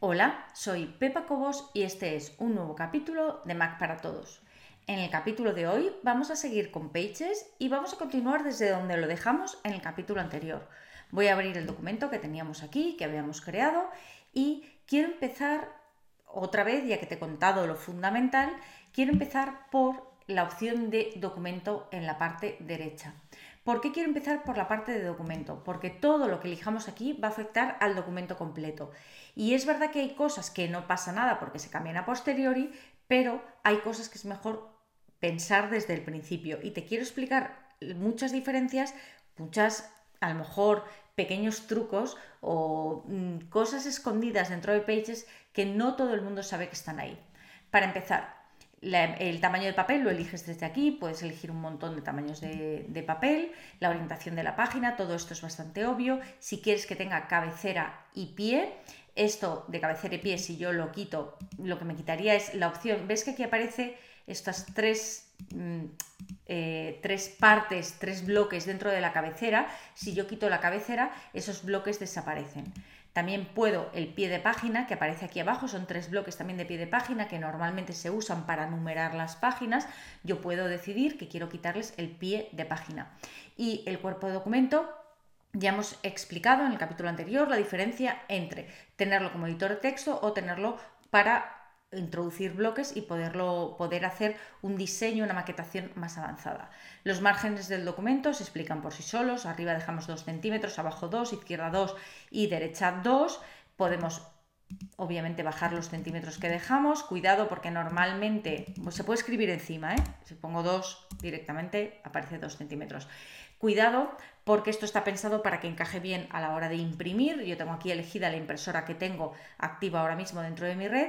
Hola, soy Pepa Cobos y este es un nuevo capítulo de Mac para Todos. En el capítulo de hoy vamos a seguir con Pages y vamos a continuar desde donde lo dejamos en el capítulo anterior. Voy a abrir el documento que teníamos aquí, que habíamos creado y quiero empezar otra vez, ya que te he contado lo fundamental, quiero empezar por la opción de documento en la parte derecha. ¿Por qué quiero empezar por la parte de documento? Porque todo lo que elijamos aquí va a afectar al documento completo. Y es verdad que hay cosas que no pasa nada porque se cambian a posteriori, pero hay cosas que es mejor pensar desde el principio. Y te quiero explicar muchas diferencias, muchas a lo mejor pequeños trucos o mm, cosas escondidas dentro de Pages que no todo el mundo sabe que están ahí. Para empezar, el tamaño del papel lo eliges desde aquí, puedes elegir un montón de tamaños de, papel, la orientación de la página, todo esto es bastante obvio. Si quieres que tenga cabecera y pie, esto de cabecera y pie, si yo lo quito, lo que me quitaría es la opción, ves que aquí aparece estas tres, mm, eh, tres partes, tres bloques dentro de la cabecera, si yo quito la cabecera, esos bloques desaparecen. También puedo el pie de página que aparece aquí abajo, son tres bloques también de pie de página que normalmente se usan para numerar las páginas. Yo puedo decidir que quiero quitarles el pie de página. Y el cuerpo de documento, ya hemos explicado en el capítulo anterior la diferencia entre tenerlo como editor de texto o tenerlo para introducir bloques y poderlo, poder hacer un diseño, una maquetación más avanzada. Los márgenes del documento se explican por sí solos, arriba dejamos 2 centímetros, abajo 2, izquierda 2 y derecha 2. Podemos obviamente bajar los centímetros que dejamos, cuidado porque normalmente pues se puede escribir encima, ¿eh? si pongo 2 directamente aparece 2 centímetros. Cuidado porque esto está pensado para que encaje bien a la hora de imprimir. Yo tengo aquí elegida la impresora que tengo activa ahora mismo dentro de mi red